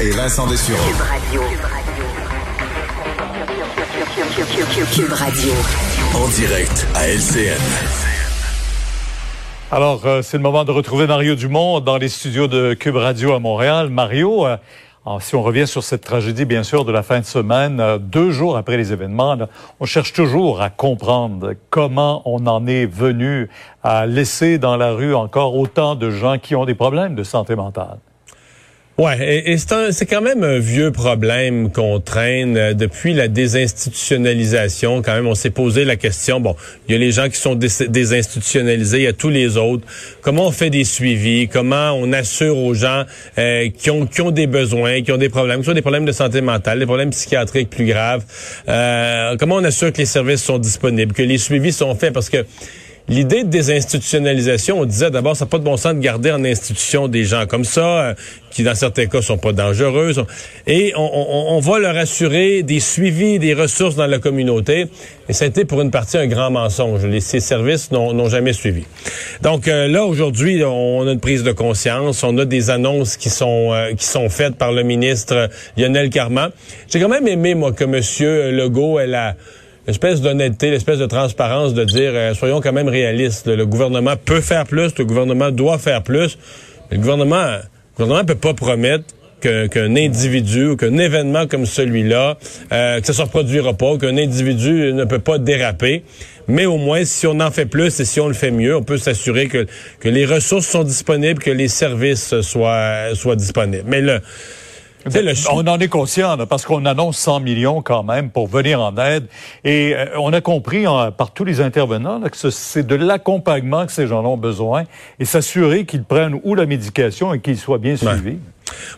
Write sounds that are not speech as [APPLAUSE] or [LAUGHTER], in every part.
et Vincent Dessureau. Cube Radio. Cube Radio. En direct à LCN. Alors, euh, c'est le moment de retrouver Mario Dumont dans les studios de Cube Radio à Montréal. Mario, euh, si on revient sur cette tragédie, bien sûr, de la fin de semaine, euh, deux jours après les événements, là, on cherche toujours à comprendre comment on en est venu à laisser dans la rue encore autant de gens qui ont des problèmes de santé mentale. Ouais, et, et c'est quand même un vieux problème qu'on traîne euh, depuis la désinstitutionnalisation. Quand même, on s'est posé la question. Bon, il y a les gens qui sont désinstitutionnalisés, il y a tous les autres. Comment on fait des suivis? Comment on assure aux gens euh, qui ont qui ont des besoins, qui ont des problèmes, qui sont des problèmes de santé mentale, des problèmes psychiatriques plus graves euh, Comment on assure que les services sont disponibles, que les suivis sont faits? Parce que L'idée de désinstitutionnalisation, on disait d'abord, ça n'a pas de bon sens de garder en institution des gens comme ça, euh, qui dans certains cas sont pas dangereux, et on, va leur assurer des suivis, des ressources dans la communauté. Et ça a été pour une partie un grand mensonge. Les, ces services n'ont jamais suivi. Donc euh, là, aujourd'hui, on a une prise de conscience, on a des annonces qui sont euh, qui sont faites par le ministre Lionel Carman. J'ai quand même aimé, moi, que M. Legault ait la l'espèce d'honnêteté, l'espèce de transparence de dire euh, soyons quand même réalistes. Le, gouvernement peut faire plus, le gouvernement doit faire plus. Le gouvernement, le gouvernement peut pas promettre qu'un individu ou qu'un événement comme celui-là, euh, que ça se reproduira pas, qu'un individu ne peut pas déraper. Mais au moins, si on en fait plus et si on le fait mieux, on peut s'assurer que, que les ressources sont disponibles, que les services soient, soient disponibles. Mais là, on en est conscient parce qu'on annonce 100 millions quand même pour venir en aide. Et euh, on a compris par tous les intervenants que c'est de l'accompagnement que ces gens ont besoin et s'assurer qu'ils prennent ou la médication et qu'ils soient bien suivis.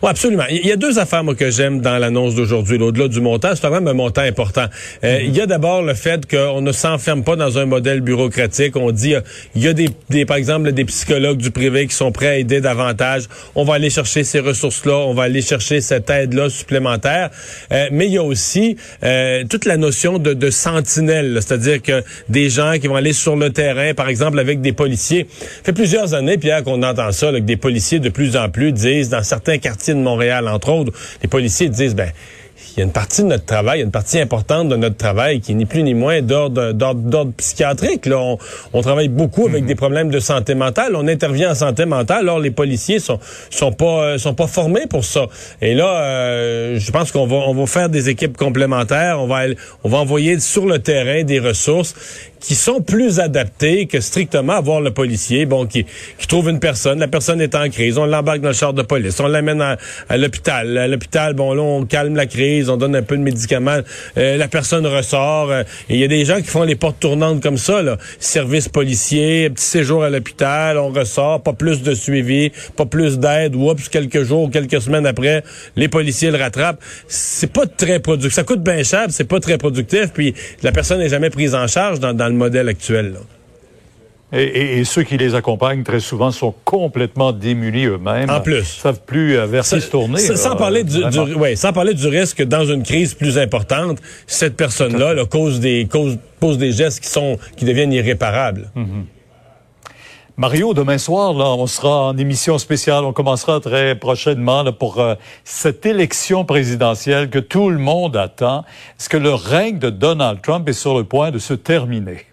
Oui, absolument. Il y a deux affaires moi, que j'aime dans l'annonce d'aujourd'hui. Au-delà du montant, c'est quand même un montant important. Euh, mm-hmm. Il y a d'abord le fait qu'on ne s'enferme pas dans un modèle bureaucratique. On dit, euh, il y a des, des, par exemple, des psychologues du privé qui sont prêts à aider davantage. On va aller chercher ces ressources-là. On va aller chercher cette aide-là supplémentaire. Euh, mais il y a aussi toute la notion de, de sentinelle, c'est-à-dire que des gens qui vont aller sur le terrain, par exemple, avec des policiers. Ça fait plusieurs années, Pierre, qu'on entend ça, là, que des policiers de plus en plus disent dans certains quartiers de Montréal, entre autres, les policiers disent, ben, il y a une partie de notre travail, il y a une partie importante de notre travail qui n'est plus ni moins d'ordre psychiatrique. Là, on, travaille beaucoup avec mhm. des problèmes de santé mentale. On intervient en santé mentale. Alors les policiers sont sont pas euh, sont pas formés pour ça. Et là, euh, je pense qu'on va on va faire des équipes complémentaires. On va on va envoyer sur le terrain des ressources qui sont plus adaptés que strictement avoir le policier, bon, qui, qui trouve une personne, la personne est en crise, on l'embarque dans le char de police, on l'amène à, l'hôpital. À l'hôpital, bon, là, on calme la crise, on donne un peu de médicaments, euh, la personne ressort. Euh, il y a des gens qui font les portes tournantes comme ça, là. Service policier, petit séjour à l'hôpital, on ressort, pas plus de suivi, pas plus d'aide, oups, quelques jours, quelques semaines après, les policiers le rattrapent. C'est pas très productif. Ça coûte bien cher, c'est pas très productif, puis la personne n'est jamais prise en charge dans, dans le modèle actuel. Et, ceux qui les accompagnent très souvent sont complètement démunis eux-mêmes. En plus. Ils savent plus euh, vers qui se tourner. Sans, parler du, sans parler du risque que dans une crise plus importante, cette personne-là cause des, cause, pose des gestes qui, sont, qui deviennent irréparables. Mm-hmm. Mario, demain soir, là, on sera en émission spéciale. On commencera très prochainement pour euh, cette élection présidentielle que tout le monde attend. Est-ce que le règne de Donald Trump est sur le point de se terminer?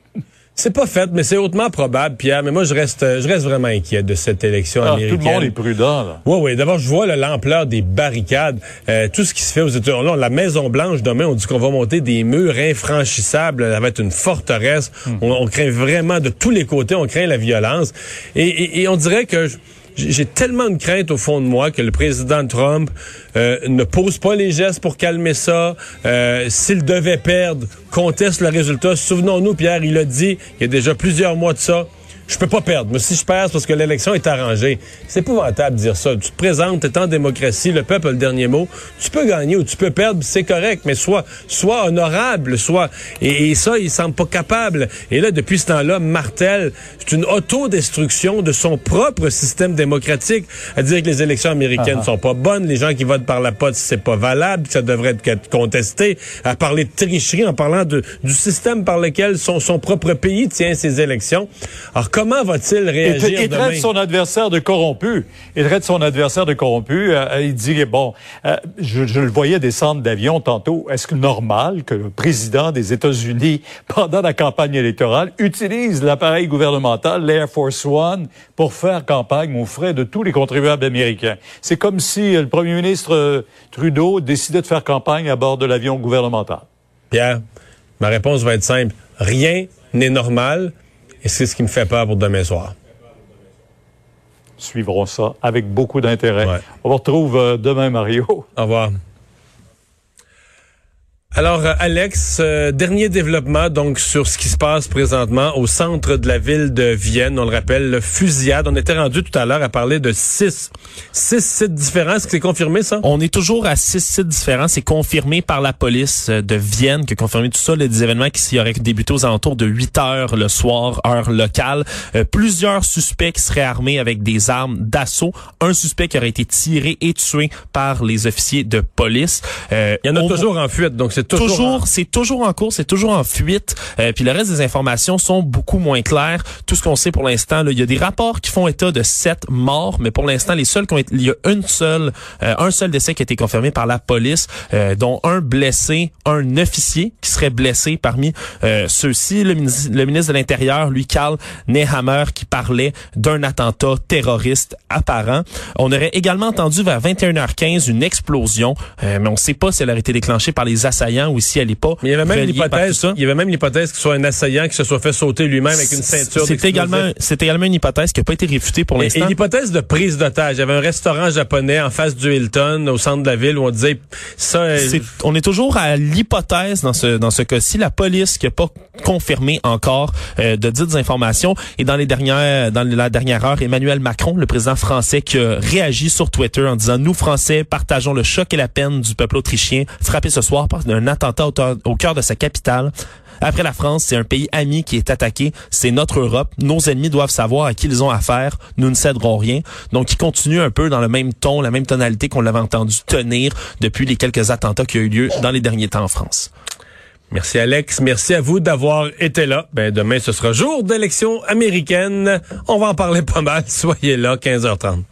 C'est pas fait, mais c'est hautement probable, Pierre. Mais moi, je reste, je reste vraiment inquiet de cette élection ah, américaine. Tout le monde est prudent. Là. Oui, oui. D'abord, je vois l'ampleur des barricades, euh, tout ce qui se fait aux États-Unis. La Maison Blanche demain, on dit qu'on va monter des murs infranchissables. Ça va être une forteresse. Hmm. On, craint vraiment de tous les côtés. On craint la violence. Et, et on dirait que j'ai tellement de crainte au fond de moi que le président Trump euh, ne pose pas les gestes pour calmer ça. Euh, S'il devait perdre, conteste le résultat. Souvenons-nous, Pierre, il a dit, il y a déjà plusieurs mois de ça, je peux pas perdre. Mais si je perds, c'est parce que l'élection est arrangée. C'est épouvantable de dire ça. Tu te présentes, t'es en démocratie, le peuple a le dernier mot. Tu peux gagner ou tu peux perdre, c'est correct, mais sois, sois honorable, soit. Et, ça, il semble pas capable. Et là, depuis ce temps-là, Martel, c'est une autodestruction de son propre système démocratique. À dire que les élections américaines ne ah. sont pas bonnes, les gens qui votent par la pote, c'est pas valable, que ça devrait être contesté. À parler de tricherie en parlant de, du système par lequel son, son propre pays tient ses élections. Alors, comment va-t-il réagir il, il demain? traite son adversaire de corrompu. Il traite son adversaire de corrompu. Euh, il dit, bon, euh, je, je, le voyais descendre d'avion tantôt. Est-ce que normal que le président des États-Unis, [LAUGHS] pendant la campagne électorale, utilise l'appareil gouvernemental, l'Air Force One, pour faire campagne aux frais de tous les contribuables américains? C'est comme si le premier ministre euh, Trudeau décidait de faire campagne à bord de l'avion gouvernemental. Pierre, ma réponse va être simple. Rien n'est normal et c'est ce qui me fait peur pour demain soir. Suivrons ça avec beaucoup d'intérêt. Ouais. On vous retrouve euh, demain, Mario. Au revoir. Alors, euh, Alex, euh, dernier développement donc sur ce qui se passe présentement au centre de la ville de Vienne. On le rappelle, le fusillade. On était rendu tout à l'heure à parler de six, six sites différents. Est-ce que c'est confirmé ça? On est toujours à six sites différents. C'est confirmé par la police euh, de Vienne qui a confirmé tout ça. Les événements qui auraient débuté aux alentours de 8 heures le soir, heure locale. Euh, plusieurs suspects qui seraient armés avec des armes d'assaut. Un suspect qui aurait été tiré et tué par les officiers de police. Euh, Il y en a on- toujours en fuite, donc c'est toujours... Toujours, c'est toujours en cours, c'est toujours en fuite. Euh, puis le reste des informations sont beaucoup moins claires. Tout ce qu'on sait pour l'instant, il y a des rapports qui font état de sept morts, mais pour l'instant, les seuls qui ont été, il y a une seule, euh, un seul décès qui a été confirmé par la police, euh, dont un blessé, un officier qui serait blessé parmi euh, ceux-ci. Le, ministre- le ministre de l'Intérieur, lui, Karl Nehammer, qui parlait d'un attentat terroriste apparent. On aurait également entendu vers 21h15 une explosion, euh, mais on ne sait pas si elle aurait été déclenchée par les assaillants ou si elle n'est pas Mais il y avait même l'hypothèse, il y avait même l'hypothèse qu'il soit un assaillant qui se soit fait sauter lui-même avec une ceinture. C'est également, c'est également une hypothèse qui n'a pas été réfutée pour Et, et l'instant. l'hypothèse de prise d'otage. Il y avait un restaurant japonais en face du Hilton, au centre de la ville, où on disait ça. euh, C'est- on est toujours à l'hypothèse dans ce dans ce cas-ci, la police qui n'a pas confirmé encore euh, de dites informations. Et dans les dernières dans la dernière heure, Emmanuel Macron, le président français, qui a réagi sur Twitter en disant nous Français partageons le choc et la peine du peuple autrichien frappé ce soir par un attentat au, au cœur de sa capitale. Après la France, c'est un pays ami qui est attaqué. C'est notre Europe. Nos ennemis doivent savoir à qui ils ont affaire. Nous ne céderons rien. Donc, il continue un peu dans le même ton, la même tonalité qu'on l'avait entendu tenir depuis les quelques attentats qui ont eu lieu dans les derniers temps en France. Merci Alex, merci à vous d'avoir été là. Ben demain ce sera jour d'élection américaine. On va en parler pas mal. [LAUGHS] Soyez là 15h30.